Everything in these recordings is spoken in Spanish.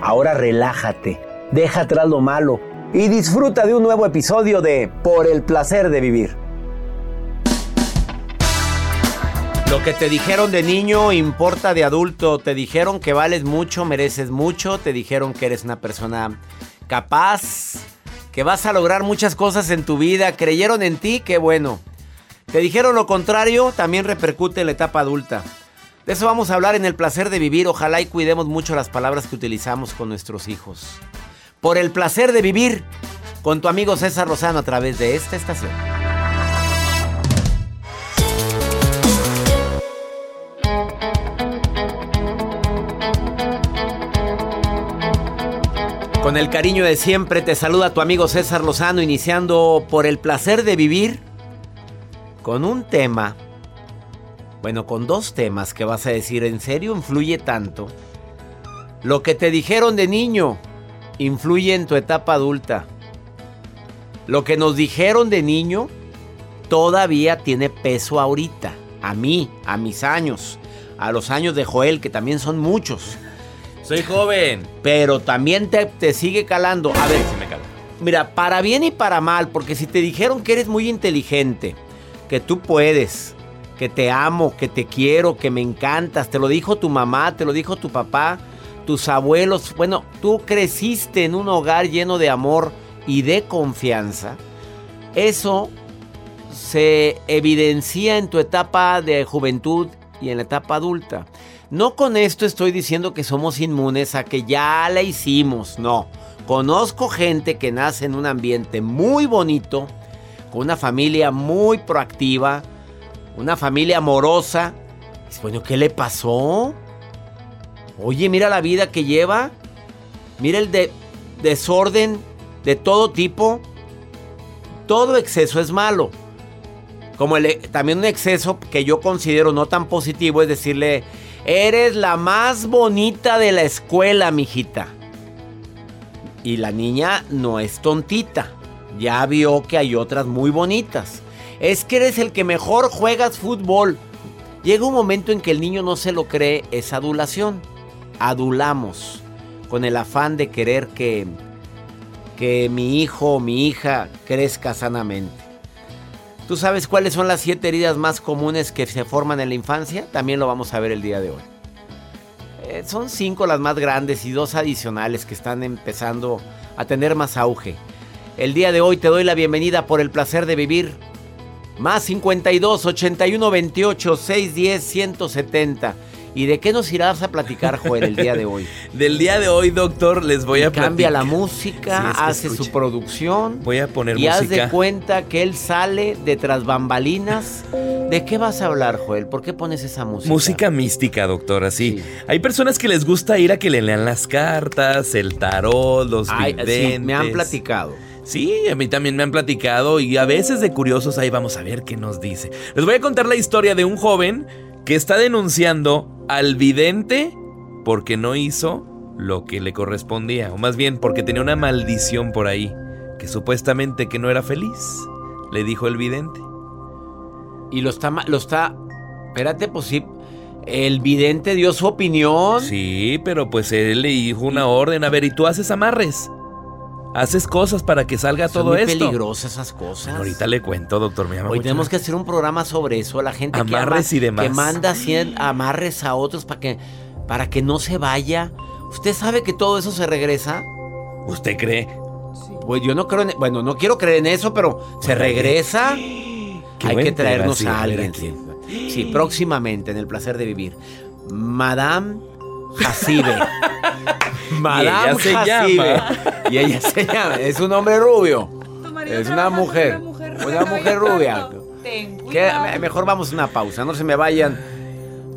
Ahora relájate, deja atrás lo malo y disfruta de un nuevo episodio de Por el placer de vivir. Lo que te dijeron de niño importa de adulto. Te dijeron que vales mucho, mereces mucho. Te dijeron que eres una persona capaz, que vas a lograr muchas cosas en tu vida. Creyeron en ti, qué bueno. Te dijeron lo contrario, también repercute en la etapa adulta. De eso vamos a hablar en el placer de vivir. Ojalá y cuidemos mucho las palabras que utilizamos con nuestros hijos. Por el placer de vivir con tu amigo César Lozano a través de esta estación. Con el cariño de siempre te saluda tu amigo César Lozano iniciando por el placer de vivir con un tema, bueno, con dos temas que vas a decir, ¿en serio influye tanto? Lo que te dijeron de niño influye en tu etapa adulta. Lo que nos dijeron de niño todavía tiene peso ahorita. A mí, a mis años, a los años de Joel, que también son muchos. Soy joven. Pero también te, te sigue calando. A ver, Sí me cala. mira, para bien y para mal, porque si te dijeron que eres muy inteligente, que tú puedes, que te amo, que te quiero, que me encantas, te lo dijo tu mamá, te lo dijo tu papá, tus abuelos, bueno, tú creciste en un hogar lleno de amor y de confianza, eso se evidencia en tu etapa de juventud y en la etapa adulta. No con esto estoy diciendo que somos inmunes a que ya la hicimos, no. Conozco gente que nace en un ambiente muy bonito, con una familia muy proactiva, una familia amorosa. Bueno, ¿qué le pasó? Oye, mira la vida que lleva. Mira el de- desorden de todo tipo. Todo exceso es malo. Como e- también un exceso que yo considero no tan positivo es decirle, eres la más bonita de la escuela, mijita. Y la niña no es tontita. Ya vio que hay otras muy bonitas. Es que eres el que mejor juegas fútbol. Llega un momento en que el niño no se lo cree, es adulación. Adulamos con el afán de querer que, que mi hijo o mi hija crezca sanamente. ¿Tú sabes cuáles son las siete heridas más comunes que se forman en la infancia? También lo vamos a ver el día de hoy. Eh, son cinco las más grandes y dos adicionales que están empezando a tener más auge. El día de hoy te doy la bienvenida por el placer de vivir. Más 52 81 28 610 170. ¿Y de qué nos irás a platicar, Joel, el día de hoy? Del día de hoy, doctor, les voy a Cambia la música, Sí, es que hace su producción. Voy a poner y haz música. de cuenta que él sale de tras bambalinas. ¿De qué vas a hablar, Joel? ¿Por qué pones esa música? Música mística, doctor, así. Sí. Hay personas que les gusta ir a que le lean las cartas, el tarot, los Ay, sí, me han platicado. Sí, a mí también me han platicado y a veces de curiosos ahí vamos a ver qué nos dice. Les voy a contar la historia de un joven que está denunciando al vidente porque no hizo lo que le correspondía, o más bien porque tenía una maldición por ahí, que supuestamente que no era feliz, le dijo el vidente. Y lo está, lo está, espérate, pues sí, el vidente dio su opinión. Sí, pero pues él le dijo una orden, a ver, ¿y tú haces amarres? Haces cosas para que salga Son todo muy esto. peligrosas esas cosas. Ahorita le cuento, doctor, me llama Hoy mucho tenemos que hacer un programa sobre eso. La gente que, Amarres ama- y demás. que manda amarres a otros para que, para que no se vaya. ¿Usted sabe que todo eso se regresa? ¿Usted cree? Pues yo no creo en... Bueno, no quiero creer en eso, pero ¿se regresa? Qué Hay que traernos sí, a alguien. Sí. Sí, próximamente en el placer de vivir. Madame Jacibe. Madame ella se Jacibe. llama. Y ella se llama. Es un hombre rubio. Es una mujer. Una mujer rubia. Que mejor vamos a una pausa, no se me vayan.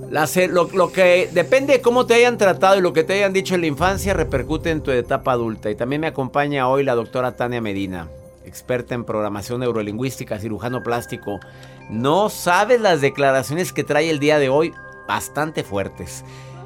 La se- lo, lo que depende de cómo te hayan tratado y lo que te hayan dicho en la infancia repercute en tu etapa adulta. Y también me acompaña hoy la doctora Tania Medina, experta en programación neurolingüística, cirujano plástico. No sabes las declaraciones que trae el día de hoy, bastante fuertes.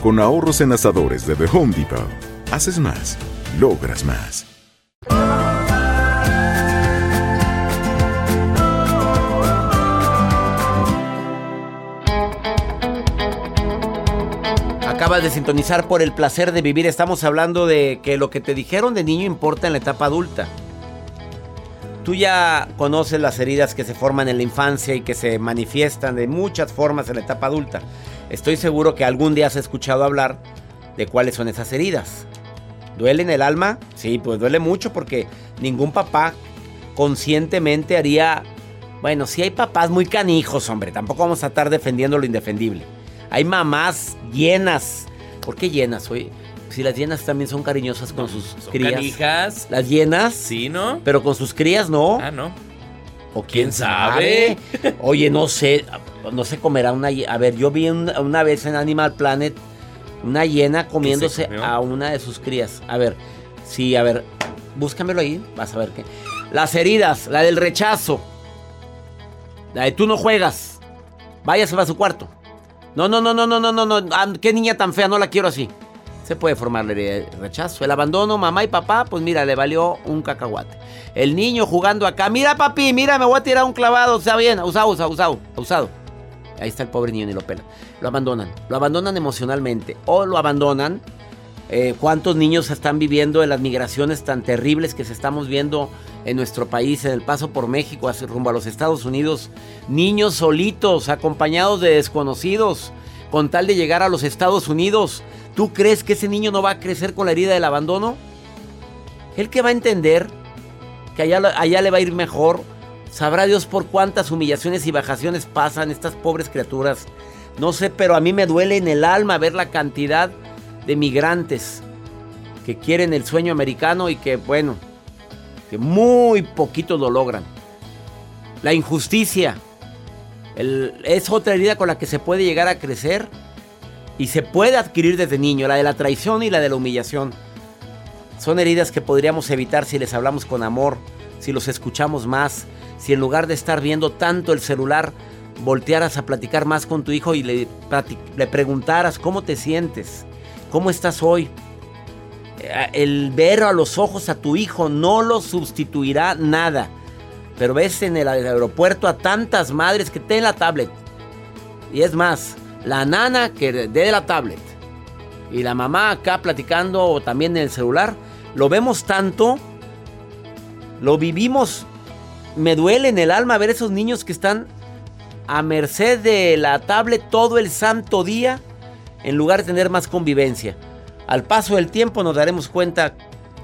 con ahorros en asadores de The Home Depot. Haces más, logras más. Acabas de sintonizar por el placer de vivir. Estamos hablando de que lo que te dijeron de niño importa en la etapa adulta. Tú ya conoces las heridas que se forman en la infancia y que se manifiestan de muchas formas en la etapa adulta. Estoy seguro que algún día has escuchado hablar de cuáles son esas heridas. ¿Duele en el alma? Sí, pues duele mucho porque ningún papá conscientemente haría... Bueno, sí hay papás muy canijos, hombre. Tampoco vamos a estar defendiendo lo indefendible. Hay mamás llenas. ¿Por qué llenas? Oye, si las llenas también son cariñosas con sus Son crías. canijas. Las llenas, Sí, ¿no? pero con sus crías no. Ah, no. ¿O quién sabe? Oye, no sé, no se comerá una hiena. A ver, yo vi un- una vez en Animal Planet una hiena comiéndose a una de sus crías. A ver, sí, a ver, búscamelo ahí, vas a ver qué. Las heridas, la del rechazo. La de tú no juegas. Váyase a su cuarto. No, no, no, no, no, no, no, no. ah, Qué niña tan fea, no la quiero así. Se puede formar de rechazo. El abandono, mamá y papá, pues mira, le valió un cacahuate. El niño jugando acá, mira papi, mira, me voy a tirar un clavado, está bien, usado, usado, usado, usado. Ahí está el pobre niño, ni lo pela. Lo abandonan, lo abandonan emocionalmente o lo abandonan. eh, ¿Cuántos niños están viviendo en las migraciones tan terribles que se estamos viendo en nuestro país, en el paso por México, rumbo a los Estados Unidos? Niños solitos, acompañados de desconocidos. Con tal de llegar a los Estados Unidos. ¿Tú crees que ese niño no va a crecer con la herida del abandono? El que va a entender que allá, allá le va a ir mejor. Sabrá Dios por cuántas humillaciones y bajaciones pasan estas pobres criaturas. No sé, pero a mí me duele en el alma ver la cantidad de migrantes que quieren el sueño americano y que, bueno, que muy poquito lo logran. La injusticia es otra herida con la que se puede llegar a crecer y se puede adquirir desde niño, la de la traición y la de la humillación. Son heridas que podríamos evitar si les hablamos con amor, si los escuchamos más, si en lugar de estar viendo tanto el celular, voltearas a platicar más con tu hijo y le, preguntaras cómo te sientes, cómo estás hoy. Eh, el ver a los ojos a tu hijo no lo sustituirá nada. Pero ves en el aeropuerto a tantas madres que tienen la tablet. Y es más, la nana que dé la tablet. Y la mamá acá platicando o también en el celular. Lo vemos tanto. Lo vivimos. Me duele en el alma ver esos niños que están a merced de la tablet todo el santo día. En lugar de tener más convivencia. Al paso del tiempo nos daremos cuenta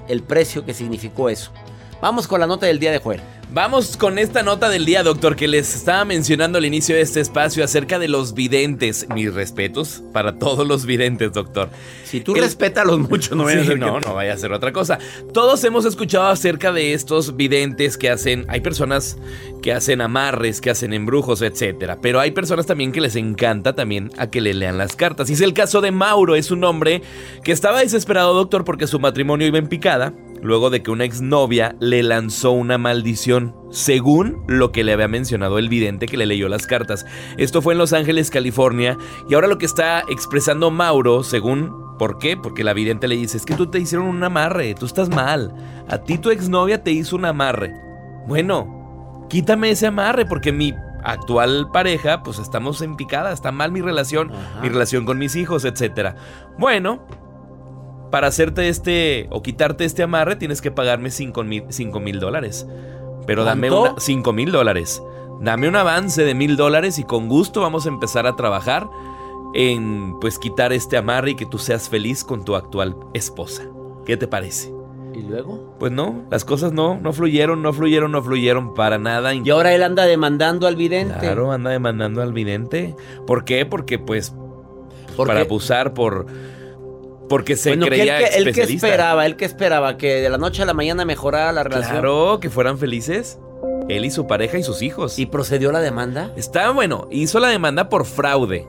el precio que significó eso. Vamos con la nota del día de Joel. Vamos con esta nota del día, doctor, que les estaba mencionando al inicio de este espacio acerca de los videntes. Mis respetos para todos los videntes, doctor. Si tú respétalos mucho, no vaya a ser no, no vaya a ser otra cosa. Todos hemos escuchado acerca de estos videntes que hacen. Hay personas que hacen amarres, que hacen embrujos, etcétera. Pero hay personas también que les encanta también a que le lean las cartas. Y es el caso de Mauro, es un hombre que estaba desesperado, doctor, porque su matrimonio iba en picada luego de que una exnovia le lanzó una maldición, según lo que le había mencionado el vidente que le leyó las cartas. Esto fue en Los Ángeles, California, y ahora lo que está expresando Mauro, según... ¿Por qué? Porque la vidente le dice, es que tú te hicieron un amarre, tú estás mal. A ti tu exnovia te hizo un amarre. Bueno, quítame ese amarre porque mi actual pareja, pues estamos en picada, está mal mi relación, mi relación con mis hijos, etc. Bueno, para hacerte este o quitarte este amarre tienes que pagarme 5 mil dólares. Pero dame una, 5 mil dólares. Dame un avance de mil dólares y con gusto vamos a empezar a trabajar en pues quitar este amarre y que tú seas feliz con tu actual esposa. ¿Qué te parece? ¿Y luego? Pues no, las cosas no, no fluyeron, no fluyeron, no fluyeron para nada. Y ahora él anda demandando al vidente. Claro, anda demandando al vidente. ¿Por qué? Porque pues para abusar por porque se creía que él, que esperaba, él que esperaba que de la noche a la mañana mejorara la relación. Claro, que fueran felices. Él y su pareja y sus hijos. ¿Y procedió la demanda? Está bueno, hizo la demanda por fraude.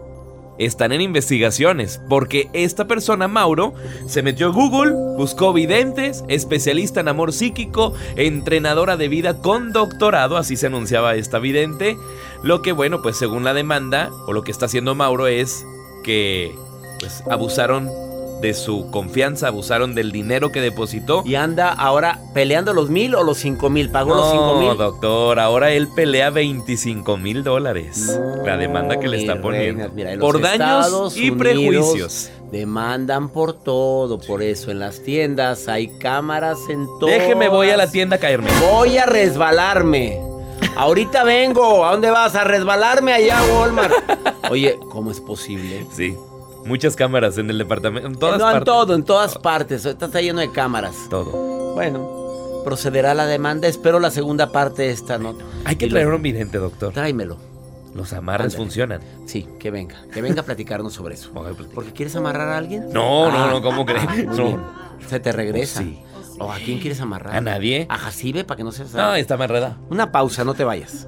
Están en investigaciones porque esta persona, Mauro, se metió a Google, buscó videntes, especialista en amor psíquico, entrenadora de vida con doctorado, así se anunciaba esta vidente. Lo que, bueno, pues según la demanda, o lo que está haciendo Mauro es que pues, abusaron de su confianza, abusaron del dinero que depositó. Y anda ahora peleando los mil o los cinco mil. ¿Pagó los cinco mil? No, doctor, ahora él pelea 25 mil dólares. la demanda que le está poniendo. por daños y prejuicios. Demandan por todo, por eso en las tiendas hay cámaras en todo. Déjeme, voy a la tienda a caerme. Voy a resbalarme. Ahorita vengo. ¿A dónde vas? A resbalarme allá Walmart. Oye, ¿cómo es posible? Sí. Muchas cámaras en el departamento. En todas no, partes. en todo, en todas partes. Está lleno de cámaras. Todo. Bueno, procederá la demanda. Espero la segunda parte de esta nota. Hay que traer un vidente, doctor. Tráemelo. Los amarres funcionan. Sí, que venga. Que venga a platicarnos sobre eso. ¿Porque quieres amarrar a alguien? No, no, no, ¿cómo crees? no. Se te regresa. sí. ¿O a quién quieres amarrar? A nadie. A Jacibe para que no seas. No, está amarrada. Una pausa, no te vayas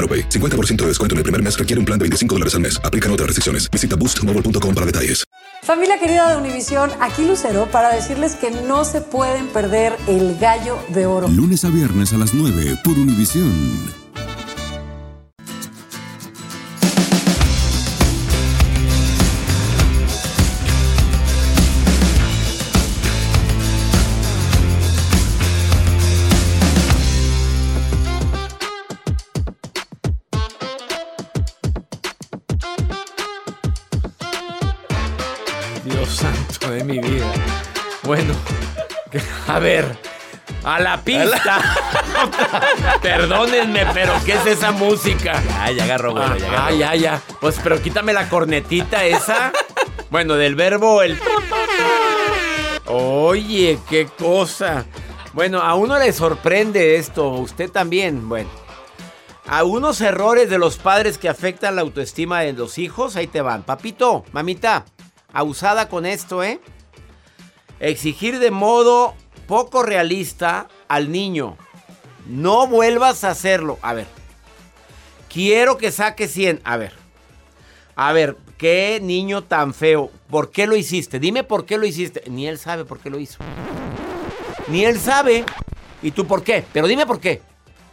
AroPay. 50% de descuento en el primer mes requiere un plan de 25 dólares al mes. Aplican otras restricciones. Visita boostmobile.com para detalles. Familia querida de Univisión, aquí Lucero para decirles que no se pueden perder el gallo de oro. Lunes a viernes a las 9 por Univisión. Dios santo de mi vida. Bueno, a ver, a la pista. Perdónenme, pero ¿qué es esa música? Ah, ya agarró, bueno, ya. Ah, ya, ya. Pues, pero quítame la cornetita esa. Bueno, del verbo el. Oye, qué cosa. Bueno, a uno le sorprende esto, usted también. Bueno, a unos errores de los padres que afectan la autoestima de los hijos, ahí te van. Papito, mamita, abusada con esto, ¿eh? Exigir de modo poco realista al niño. No vuelvas a hacerlo. A ver. Quiero que saque 100. A ver. A ver, qué niño tan feo. ¿Por qué lo hiciste? Dime por qué lo hiciste. Ni él sabe por qué lo hizo. Ni él sabe. ¿Y tú por qué? Pero dime por qué.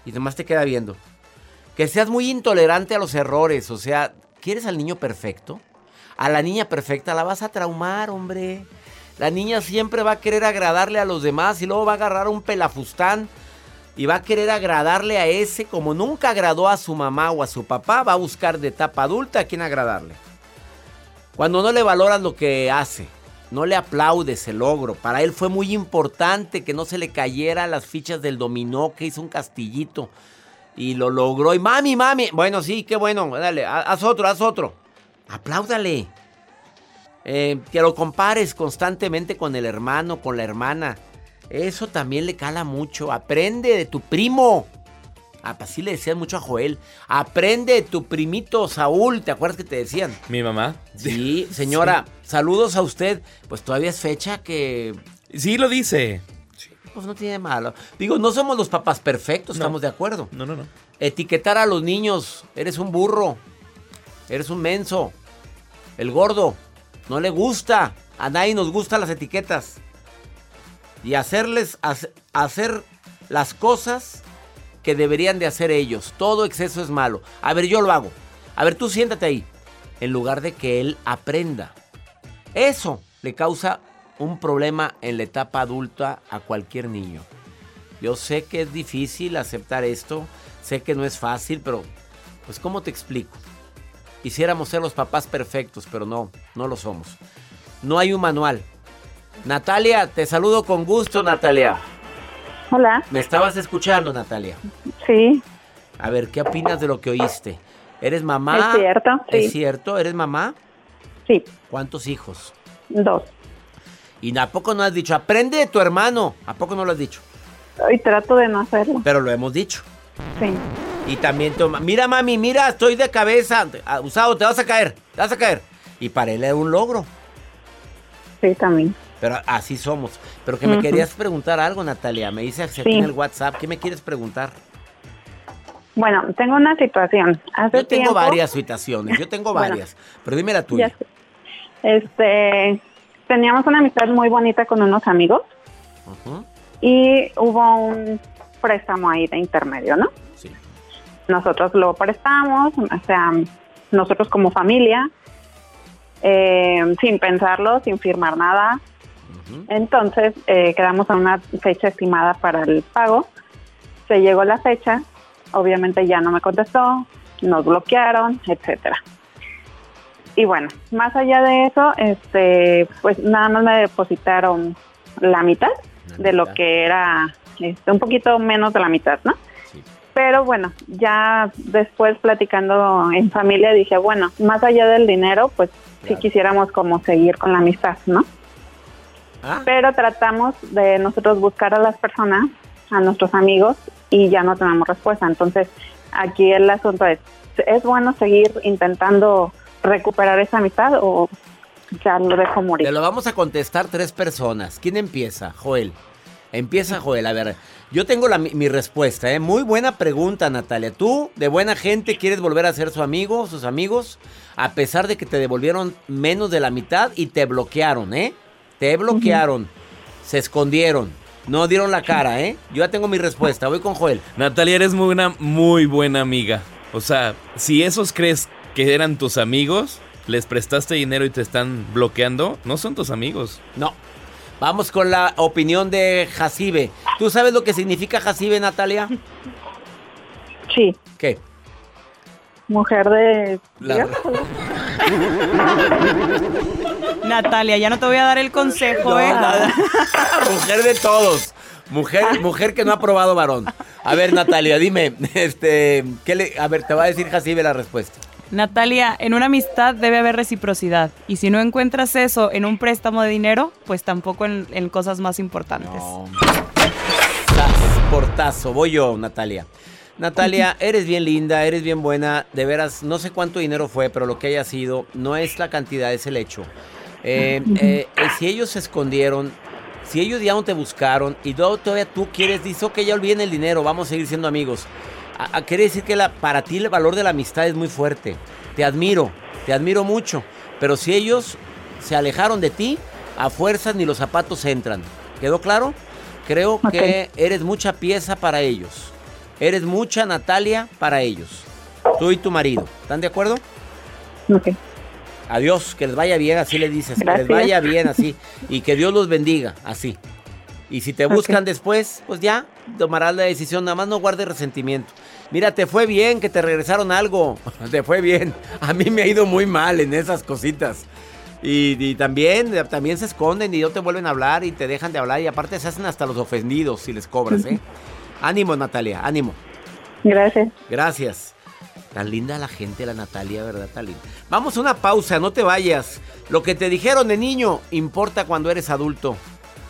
Y además te queda viendo. Que seas muy intolerante a los errores. O sea, ¿quieres al niño perfecto? A la niña perfecta la vas a traumar, hombre. La niña siempre va a querer agradarle a los demás y luego va a agarrar un pelafustán y va a querer agradarle a ese como nunca agradó a su mamá o a su papá, va a buscar de etapa adulta a quien agradarle. Cuando no le valoras lo que hace, no le aplaudes el logro. Para él fue muy importante que no se le cayera las fichas del dominó, que hizo un castillito y lo logró. Y mami, mami, bueno, sí, qué bueno, dale, haz otro, haz otro. Apláudale. Eh, que lo compares constantemente con el hermano, con la hermana. Eso también le cala mucho. Aprende de tu primo. Ah, así le decían mucho a Joel. Aprende de tu primito Saúl. ¿Te acuerdas que te decían? ¿Mi mamá? Sí, señora. Saludos a usted. Pues todavía es fecha que. Sí, lo dice. Pues no tiene malo. Digo, no somos los papás perfectos, No. estamos de acuerdo. No, no, no. Etiquetar a los niños. Eres un burro. Eres un menso. El gordo. No le gusta. A nadie nos gustan las etiquetas. Y hacerles hace- hacer las cosas que deberían de hacer ellos. Todo exceso es malo. A ver, yo lo hago. A ver, tú siéntate ahí. En lugar de que él aprenda. Eso le causa un problema en la etapa adulta a cualquier niño. Yo sé que es difícil aceptar esto, sé que no es fácil, pero pues ¿cómo te explico? Quisiéramos ser los papás perfectos, pero no, no lo somos. No hay un manual. Natalia, te saludo con gusto, Natalia. Hola, ¿Me estabas escuchando, Natalia? sí, A ver, ¿qué opinas de lo que oíste? ¿Eres mamá? Es cierto, sí. ¿Es cierto? ¿Eres mamá? Sí. ¿Cuántos hijos? dos. Y ¿a poco no has dicho? Aprende de tu hermano. ¿A poco no lo has dicho? Y trato de no hacerlo. Pero lo hemos dicho. Sí. Y también toma, mira mami, mira, estoy de cabeza. Usado, te vas a caer, te vas a caer. Y para él era un logro. Sí, también. Pero así somos. Pero que me querías preguntar algo, Natalia. Me dice aquí Sí. en el WhatsApp. ¿Qué me quieres preguntar? Bueno, tengo una situación. Hace Yo tengo tiempo- varias situaciones. Yo tengo Bueno. varias. Pero dime la tuya. Este, teníamos una amistad muy bonita con unos amigos Ujú. y hubo un préstamo ahí de intermedio, ¿no? Sí. Nosotros lo prestamos, o sea, nosotros como familia, eh, sin pensarlo, sin firmar nada. Entonces eh, quedamos a una fecha estimada para el pago. Se llegó la fecha, obviamente ya no me contestó, nos bloquearon, etcétera. Y bueno, más allá de eso, este, pues nada más me depositaron la mitad de lo que era, este, un poquito menos de la mitad, ¿no? Pero bueno, ya después platicando en familia dije, bueno, más allá del dinero, pues sí quisiéramos como seguir con la amistad, ¿no? Ah. Pero tratamos de nosotros buscar a las personas, a nuestros amigos, y ya no tenemos respuesta. Entonces, aquí el asunto es, ¿es bueno seguir intentando recuperar esa amistad o ya lo dejo morir? Te lo vamos a contestar tres personas. ¿Quién empieza? Joel. Empieza Joel. A ver, yo tengo la, mi, mi respuesta. ¿eh? Muy buena pregunta, Natalia. ¿Tú, de buena gente, quieres volver a ser su amigo, sus amigos? A pesar de que te devolvieron menos de la mitad y te bloquearon, ¿eh? Te bloquearon. Se escondieron. No dieron la cara, ¿eh? Yo ya tengo mi respuesta. Voy con Joel. Natalia, eres muy una muy buena amiga. O sea, si esos crees que eran tus amigos, les prestaste dinero y te están bloqueando, no son tus amigos. No. Vamos con la opinión de Jacibe. ¿Tú sabes lo que significa Jacibe, Natalia? Sí. ¿Qué? Mujer de... La- Natalia, ya no te voy a dar el consejo, No, ¿eh? nada. mujer de todos. Mujer, mujer que no ha probado varón. A ver, Natalia, dime, este, ¿qué le, a ver, te va a decir Jacibe la respuesta. Natalia, en una amistad debe haber reciprocidad. Y si no encuentras eso en un préstamo de dinero, pues tampoco en, en cosas más importantes. Taz, portazo, voy yo, Natalia. Natalia, eres bien linda, eres bien buena, de veras, no sé cuánto dinero fue, pero lo que haya sido, no es la cantidad, es el hecho. Eh, eh, eh, si ellos se escondieron, si ellos ya no te buscaron y todavía tú quieres, dices, ok, ya olviden el dinero, vamos a seguir siendo amigos. A- a- quiere decir que la, para ti el valor de la amistad es muy fuerte. Te admiro, te admiro mucho. Pero si ellos se alejaron de ti, a fuerzas ni los zapatos entran. ¿Quedó claro? Creo que eres mucha pieza para ellos. Eres mucha Natalia para ellos. Tú y tu marido. ¿Están de acuerdo? Ok. Adiós, que les vaya bien, así le dices. Que les vaya bien, así. Y que Dios los bendiga, así. Y si te buscan después, pues ya tomarás la decisión. Nada más no guardes resentimiento. Mira, te fue bien que te regresaron algo. Te fue bien. A mí me ha ido muy mal en esas cositas. Y, y también, también se esconden y no te vuelven a hablar y te dejan de hablar. Y aparte se hacen hasta los ofendidos si les cobras, ¿eh? Ánimo, Natalia, ánimo. Gracias. Gracias. Tan linda la gente, la Natalia, ¿verdad? Tan linda. Vamos a una pausa, no te vayas. Lo que te dijeron de niño importa cuando eres adulto.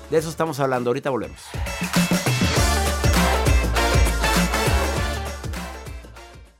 De eso estamos hablando. Ahorita volvemos.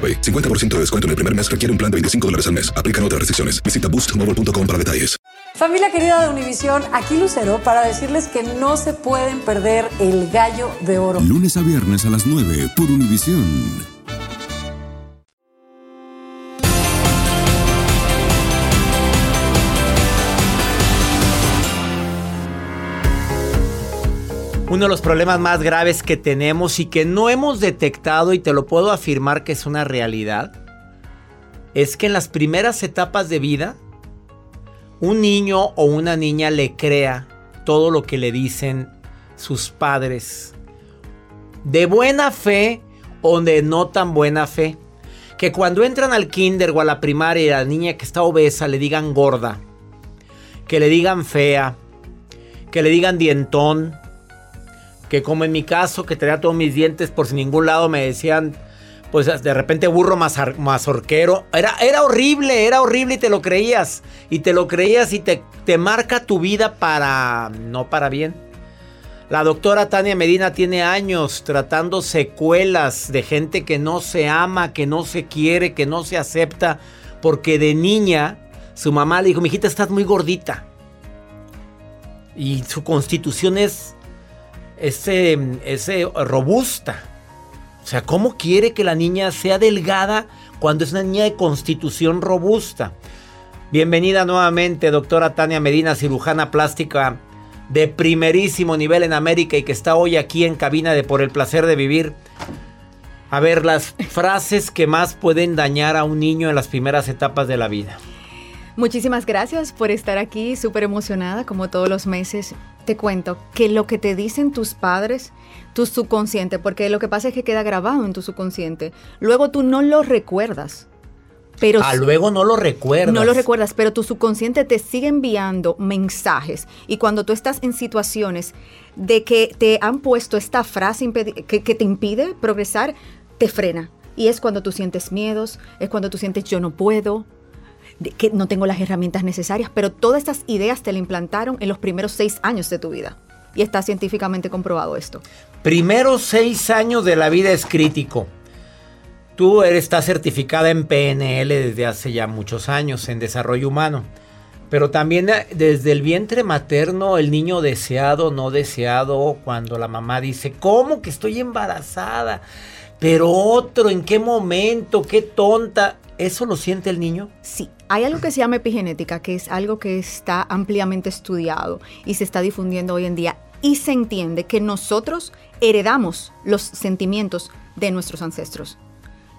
AroPay. 50% de descuento en el primer mes requiere un plan de 25 dólares al mes. Aplican otras restricciones. Visita boostmobile.com para detalles. Familia querida de Univisión, aquí Lucero para decirles que no se pueden perder el gallo de oro. Lunes a viernes a las 9 por Univisión. Uno de los problemas más graves que tenemos y que no hemos detectado y te lo puedo afirmar que es una realidad, es que en las primeras etapas de vida, un niño o una niña le crea todo lo que le dicen sus padres, de buena fe o de no tan buena fe. Que cuando entran al kinder o a la primaria y la niña que está obesa le digan gorda, que le digan fea, que le digan dientón, que como en mi caso, que tenía todos mis dientes por sin ningún lado, me decían, pues de repente burro mazorquero. Era, era horrible, era horrible y te lo creías. Y te lo creías y te, te marca tu vida para, no para bien. La doctora Tania Medina tiene años tratando secuelas de gente que no se ama, que no se quiere, que no se acepta porque de niña su mamá le dijo, mijita, estás muy gordita. Y su constitución es ese, ese robusta. O sea, ¿cómo quiere que la niña sea delgada cuando es una niña de constitución robusta? Bienvenida nuevamente, doctora Tania Medina, cirujana plástica de primerísimo nivel en América y que está hoy aquí en cabina de Por el placer de vivir. A ver, las frases que más pueden dañar a un niño en las primeras etapas de la vida. Muchísimas gracias por estar aquí, súper emocionada como todos los meses. Te cuento que lo que te dicen tus padres, tu subconsciente, porque lo que pasa es que queda grabado en tu subconsciente, luego tú no lo recuerdas. Pero ah, luego no lo recuerdas. No lo recuerdas, pero tu subconsciente te sigue enviando mensajes. Y cuando tú estás en situaciones de que te han puesto esta frase que, que te impide progresar, te frena. Y es cuando tú sientes miedos, es cuando tú sientes yo no puedo, que no tengo las herramientas necesarias, pero todas estas ideas te la implantaron en los primeros seis años de tu vida. Y está científicamente comprobado esto. Primeros seis años de la vida es crítico. Tú eres, estás certificada en PNL desde hace ya muchos años en desarrollo humano. Pero también eh, desde el vientre materno, el niño deseado, no deseado, cuando la mamá dice, ¿cómo que estoy embarazada? Pero otro, ¿en qué momento? ¿Qué tonta? ¿Eso lo siente el niño? Sí. Hay algo que se llama epigenética, que es algo que está ampliamente estudiado y se está difundiendo hoy en día. Y se entiende que nosotros heredamos los sentimientos de nuestros ancestros.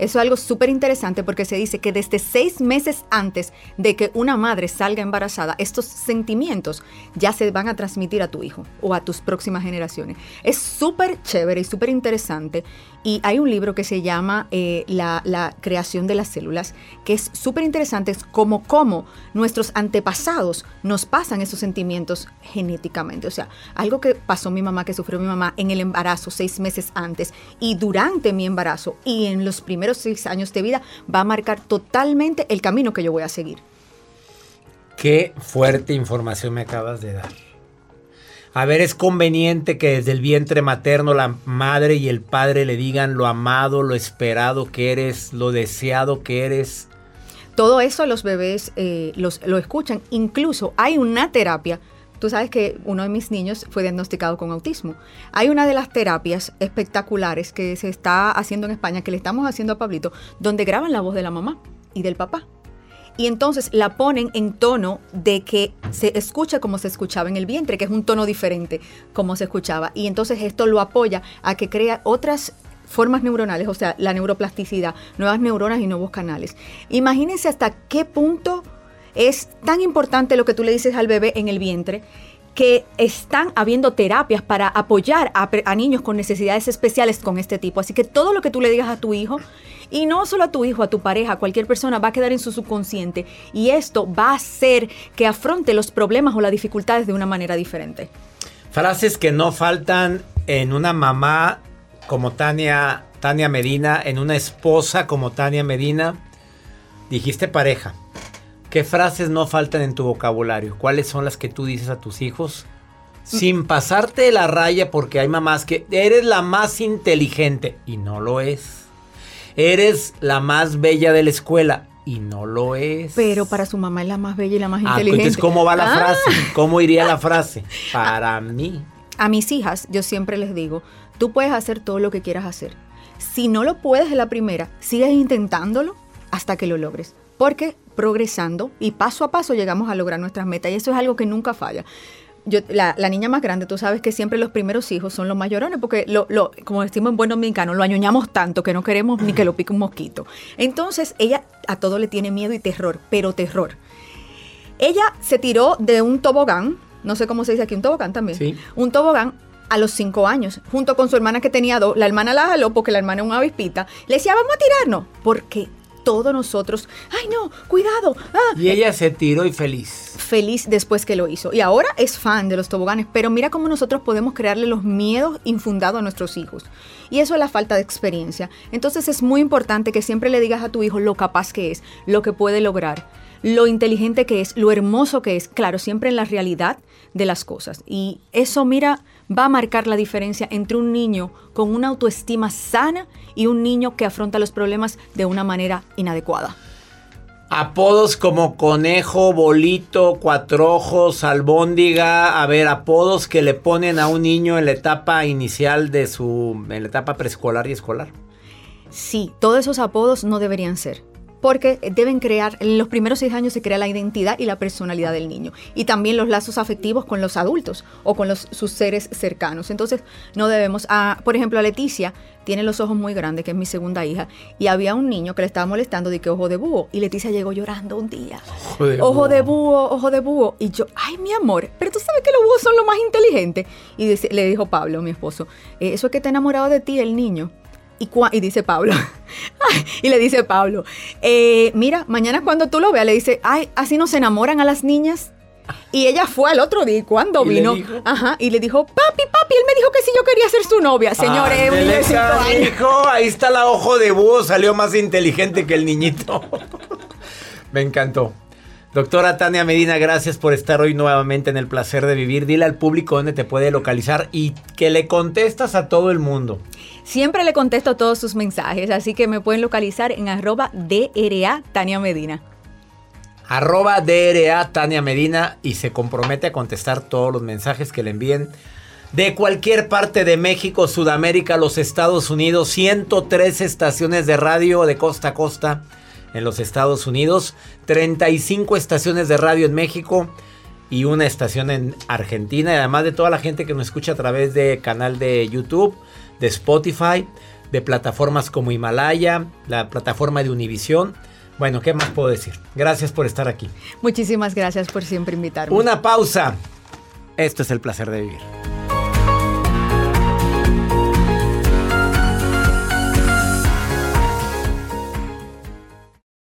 Eso es algo súper interesante porque se dice que desde seis meses antes de que una madre salga embarazada, estos sentimientos ya se van a transmitir a tu hijo o a tus próximas generaciones. Es súper chévere y súper interesante. Y hay un libro que se llama eh, la, creación de las células, que es súper interesante, es como cómo nuestros antepasados nos pasan esos sentimientos genéticamente. O sea, algo que pasó mi mamá, que sufrió mi mamá en el embarazo seis meses antes y durante mi embarazo y en los primeros seis años de vida, va a marcar totalmente el camino que yo voy a seguir. Qué fuerte información me acabas de dar. A ver, es conveniente que desde el vientre materno la madre y el padre le digan lo amado, lo esperado que eres, lo deseado que eres. Todo eso los bebés eh, los, lo escuchan. Incluso hay una terapia. Tú sabes que uno de mis niños fue diagnosticado con autismo. Hay una de las terapias espectaculares que se está haciendo en España, que le estamos haciendo a Pablito, donde graban la voz de la mamá y del papá y entonces la ponen en tono de que se escucha como se escuchaba en el vientre, que es un tono diferente como se escuchaba. Y entonces esto lo apoya a que crea otras formas neuronales, o sea, la neuroplasticidad, nuevas neuronas y nuevos canales. Imagínense hasta qué punto es tan importante lo que tú le dices al bebé en el vientre que están habiendo terapias para apoyar a, niños con necesidades especiales con este tipo. Así que todo lo que tú le digas a tu hijo y no solo a tu hijo, a tu pareja, a cualquier persona, va a quedar en su subconsciente. Y esto va a hacer que afronte los problemas o las dificultades de una manera diferente. Frases que no faltan en una mamá como Tania, Tania Medina, en una esposa como Tania Medina. Dijiste pareja. ¿Qué frases no faltan en tu vocabulario? ¿Cuáles son las que tú dices a tus hijos? Sin pasarte de la raya porque hay mamás que eres la más inteligente y no lo es eres la más bella de la escuela. Y no lo es. Pero para su mamá es la más bella y la más ah, inteligente. Entonces, ¿cómo va la ah. frase? ¿Cómo iría la frase? Para mí. A mis hijas, yo siempre les digo, tú puedes hacer todo lo que quieras hacer. Si no lo puedes de la primera, sigues intentándolo hasta que lo logres. Porque progresando y paso a paso llegamos a lograr nuestras metas. Y eso es algo que nunca falla la, niña más grande, tú sabes que siempre los primeros hijos son los mayorones, porque lo, lo, como decimos en buen dominicano, lo añoñamos tanto que no queremos ni que lo pique un mosquito. Entonces, ella a todo le tiene miedo y terror, pero terror. Ella se tiró de un tobogán, no sé cómo se dice aquí, un tobogán también. Sí. Un tobogán a los cinco años, junto con su hermana que tenía dos. La hermana la jaló porque la hermana es una avispita. Le decía, vamos a tirarnos, porque todos nosotros, ay no, cuidado. Ah". Y ella se tiró y feliz. Feliz después que lo hizo. Y ahora es fan de los toboganes, pero mira cómo nosotros podemos crearle los miedos infundados a nuestros hijos. Y eso es la falta de experiencia. Entonces es muy importante que siempre le digas a tu hijo lo capaz que es, lo que puede lograr lo inteligente que es, lo hermoso que es, claro, siempre en la realidad de las cosas. Y eso, mira, va a marcar la diferencia entre un niño con una autoestima sana y un niño que afronta los problemas de una manera inadecuada. Apodos como conejo, bolito, cuatro ojos, albóndiga. A ver, apodos que le ponen a un niño en la etapa inicial de su. en la etapa preescolar y escolar. Sí, todos esos apodos no deberían ser porque deben crear, en los primeros seis años se crea la identidad y la personalidad del niño. Y también los lazos afectivos con los adultos o con los, sus seres cercanos. Entonces, no debemos, ah, por ejemplo, a Leticia tiene los ojos muy grandes, que es mi segunda hija, y había un niño que le estaba molestando de que ojo de búho, y Leticia llegó llorando un día. Ojo de, ojo búho. de búho, ojo de búho. Y yo, ay, mi amor, pero tú sabes que los búhos son los más inteligentes. Y le dijo Pablo, mi esposo, eh, eso es que está enamorado de ti, el niño. Y, dice Pablo, y le dice Pablo, eh, mira, mañana cuando tú lo veas, le dice, ay, así no se enamoran a las niñas. Y ella fue al otro día, cuando vino, ajá, y le dijo, papi, papi, él me dijo que si yo quería ser su novia, señores. dijo, ahí está la ojo de búho, salió más inteligente que el niñito. me encantó. Doctora Tania Medina, gracias por estar hoy nuevamente en el placer de vivir. Dile al público dónde te puede localizar y que le contestas a todo el mundo. Siempre le contesto todos sus mensajes, así que me pueden localizar en arroba DRA Tania Medina. Arroba DRA Tania Medina y se compromete a contestar todos los mensajes que le envíen de cualquier parte de México, Sudamérica, los Estados Unidos, 103 estaciones de radio de costa a costa en los Estados Unidos, 35 estaciones de radio en México y una estación en Argentina, y además de toda la gente que nos escucha a través de canal de YouTube de Spotify, de plataformas como Himalaya, la plataforma de Univisión. Bueno, ¿qué más puedo decir? Gracias por estar aquí. Muchísimas gracias por siempre invitarme. Una pausa. Esto es el placer de vivir.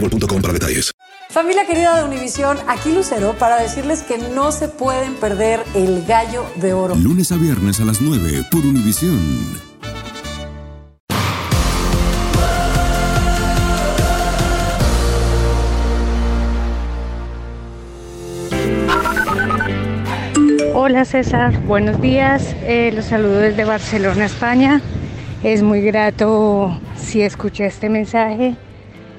boostmobile.com para detalles. Familia querida de Univisión, aquí Lucero para decirles que no se pueden perder el gallo de oro. Lunes a viernes a las 9 por Univisión. Hola César, buenos días. Eh, los saludo desde Barcelona, España. Es muy grato si escuché este mensaje.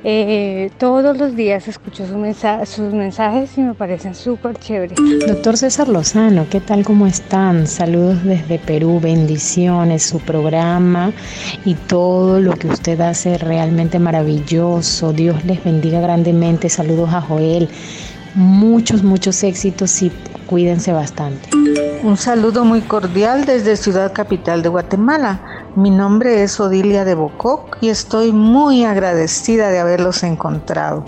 Eh, todos los días escucho sus mensajes y me parecen súper chéveres. Doctor César Lozano, ¿qué tal? ¿Cómo están? Saludos desde Perú, bendiciones, su programa y todo lo que usted hace realmente maravilloso. Dios les bendiga grandemente. Saludos a Joel. Muchos, muchos éxitos y cuídense bastante. Un saludo muy cordial desde Ciudad Capital de Guatemala. Mi nombre es Odilia de Bococ y estoy muy agradecida de haberlos encontrado.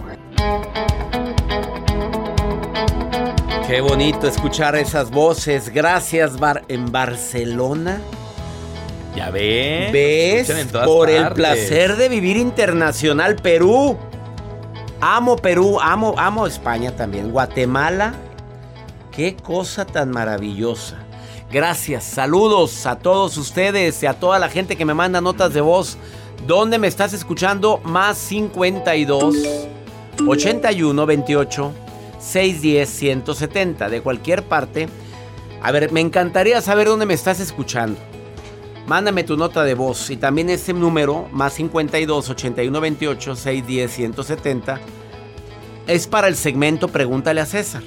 Qué bonito escuchar esas voces. Gracias, Bar en Barcelona. Ya ves. ¿Ves? Por el placer de vivir internacional, Perú. Amo Perú, amo, amo España también. Guatemala. Qué cosa tan maravillosa. Gracias, saludos a todos ustedes y a toda la gente que me manda notas de voz. ¿Dónde me estás escuchando? Más 52 81 28 610 170 de cualquier parte. A ver, me encantaría saber dónde me estás escuchando. Mándame tu nota de voz y también ese número, más 52 81 28 610 170, es para el segmento Pregúntale a César.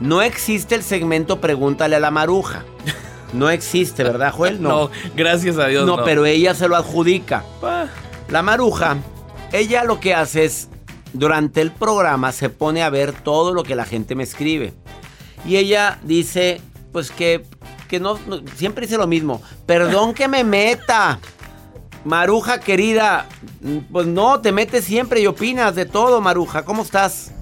No existe el segmento Pregúntale a la Maruja. No existe, ¿verdad, Joel? No, no gracias a Dios. No, pero ella se lo adjudica. Ah. La Maruja, ella lo que hace es durante el programa se pone a ver todo lo que la gente me escribe. Y ella dice, pues que, que no, no- siempre dice lo mismo. Perdón que me meta. Maruja querida, pues no, te metes siempre y opinas de todo, Maruja. ¿Cómo estás?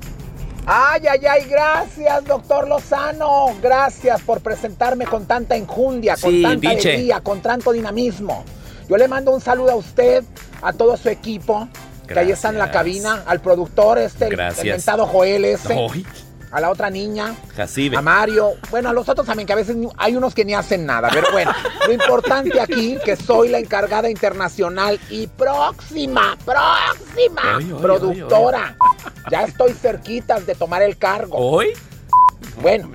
Ay, ay, ay, gracias, doctor Lozano. Gracias por presentarme con tanta enjundia, con tanta biche. alegría, con tanto dinamismo. Yo le mando un saludo a usted, a todo su equipo, que ahí está en la Gracias. cabina, al productor este, el, el Gracias. mentado Joel ese, a la otra niña, Jacibe. a Mario, bueno, a los otros también, que a veces hay unos que ni hacen nada, pero bueno, lo importante aquí, que soy la encargada internacional y próxima, próxima productora. Ya estoy cerquita de tomar el cargo. ¿Hoy? Bueno,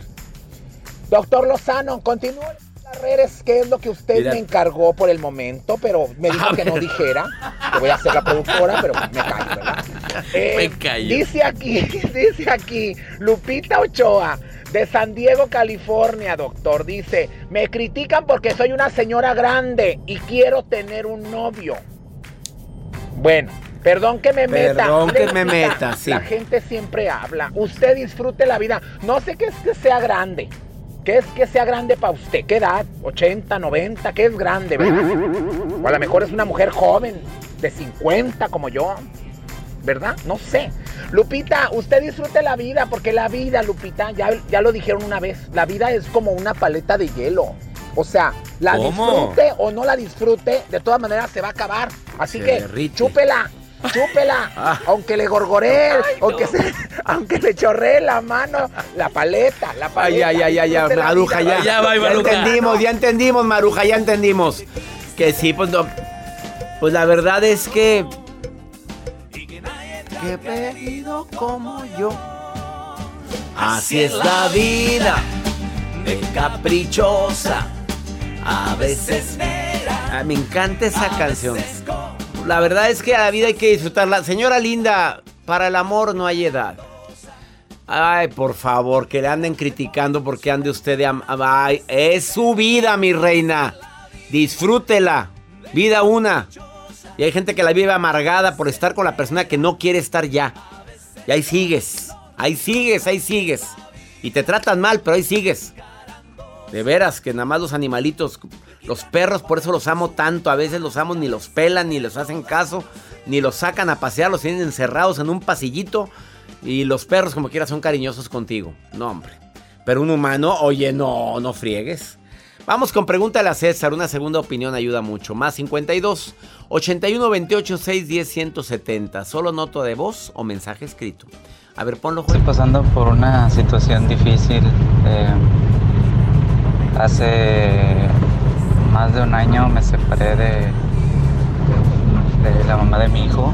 doctor Lozano, continúe las redes, ¿qué es lo que usted Mira. me encargó por el momento? Pero me dijo A que no dijera, que voy a ser la productora, pero me callo, ¿verdad? Eh, Me callo. Dice aquí, dice aquí, Lupita Ochoa. De San Diego, California, doctor. Dice, me critican porque soy una señora grande y quiero tener un novio. Bueno, perdón que me meta. Perdón que me meta, sí. La gente siempre habla. Usted disfrute la vida. No sé qué es que sea grande. ¿Qué es que sea grande para usted? ¿Qué edad? ¿80, 90? ¿Qué es grande, verdad? O a lo mejor es una mujer joven, de 50 como yo. ¿Verdad? No sé. Lupita, usted disfrute la vida, porque la vida, Lupita, ya, ya lo dijeron una vez, la vida es como una paleta de hielo. O sea, la ¿Cómo? disfrute o no la disfrute, de todas maneras se va a acabar. Así Se que derrite. chúpela, chúpela, Ah. aunque le gorgoree, aunque, se- aunque le chorree la mano, la paleta, la paleta. ay, ay, ay, ya, la Maruja, ya. Ya va, Maruja. entendimos, ya entendimos, Maruja, ya entendimos. Que sí, pues no. Pues la verdad es que. Que pedido como yo. Así es la vida, de caprichosa. A veces. Ah, me encanta esa canción. La verdad es que a la vida hay que disfrutarla. Señora linda, para el amor no hay edad. Ay, por favor, que le anden criticando porque ande usted de... Ay, es su vida, mi reina. Disfrútela. Vida una. Y hay gente que la vive amargada por estar con la persona que no quiere estar ya. Y ahí sigues. Ahí sigues, ahí sigues. Y te tratan mal, pero ahí sigues. De veras que nada más los animalitos, los perros, por eso los amo tanto. A veces los amo, ni los pelan, ni les hacen caso, ni los sacan a pasear, los tienen encerrados en un pasillito. Y los perros, como quiera, son cariñosos contigo. No, hombre. Pero un humano, oye, no, no friegues. Vamos con pregúntale a César. Una segunda opinión ayuda mucho. Más 52 81 28 610 170. Solo nota de voz o mensaje escrito. A ver, ponlo, Estoy pasando por una situación difícil. eh, hace más de un año me separé de, la mamá de mi hijo,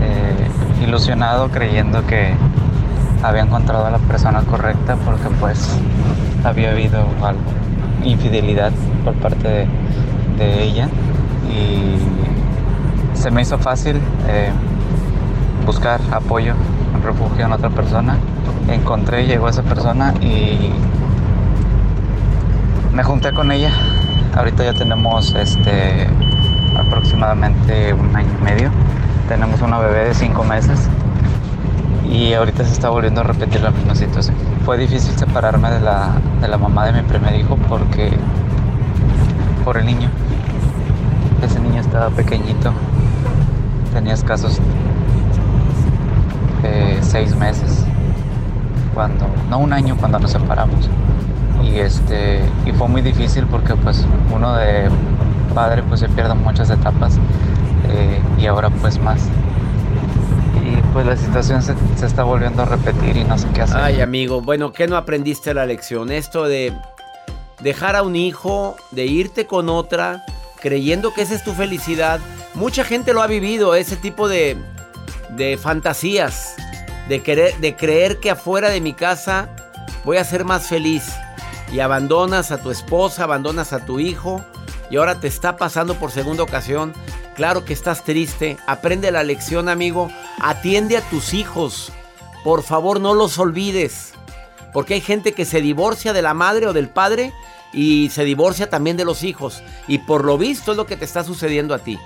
eh, ilusionado creyendo que había encontrado a la persona correcta porque pues había habido algo, infidelidad por parte de, ella y se me hizo fácil eh, buscar apoyo, refugio en otra persona. Encontré, llegó esa persona y me junté con ella. Ahorita ya tenemos este aproximadamente un año y medio. Tenemos una bebé de cinco meses y ahorita se está volviendo a repetir la misma situación. Fue difícil separarme de la, de la mamá de mi primer hijo porque por el niño. Ese niño estaba pequeñito, tenía escasos eh, seis meses cuando, no un año cuando nos separamos. Y este, y fue muy difícil porque pues uno de padre pues se pierde muchas etapas eh, y ahora pues más. Y pues la situación se, se está volviendo a repetir y no sé qué hacer. Ay, amigo, bueno, ¿qué no aprendiste la lección? Esto de dejar a un hijo, de irte con otra, creyendo que esa es tu felicidad. Mucha gente lo ha vivido, ese tipo de, de fantasías, de, querer, de creer que afuera de mi casa voy a ser más feliz. Y abandonas a tu esposa, abandonas a tu hijo, y ahora te está pasando por segunda ocasión. Claro que estás triste. Aprende la lección, amigo. Atiende a tus hijos. Por favor, no los olvides. Porque hay gente que se divorcia de la madre o del padre y se divorcia también de los hijos. Y por lo visto es lo que te está sucediendo a ti.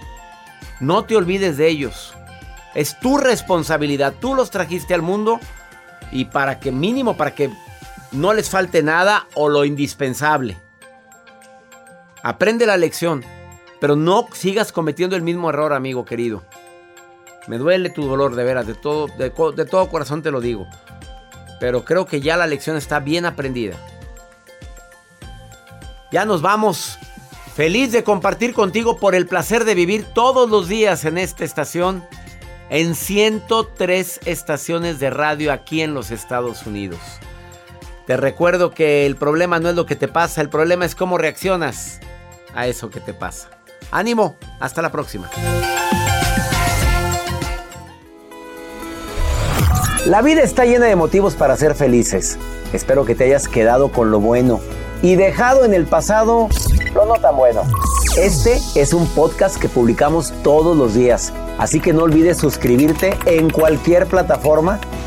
No te olvides de ellos. Es tu responsabilidad. Tú los trajiste al mundo y para que mínimo, para que no les falte nada o lo indispensable. Aprende la lección, pero no sigas cometiendo el mismo error, amigo querido. Me duele tu dolor, de veras, de todo, de, todo corazón te lo digo. Pero creo que ya la lección está bien aprendida. Ya nos vamos. Feliz de compartir contigo por el placer de vivir todos los días en esta estación, en 103 estaciones de radio aquí en los Estados Unidos. Te recuerdo que el problema no es lo que te pasa, el problema es cómo reaccionas a eso que te pasa. Ánimo, hasta la próxima. La vida está llena de motivos para ser felices. Espero que te hayas quedado con lo bueno y dejado en el pasado lo no tan bueno. Este es un podcast que publicamos todos los días, así que no olvides suscribirte en cualquier plataforma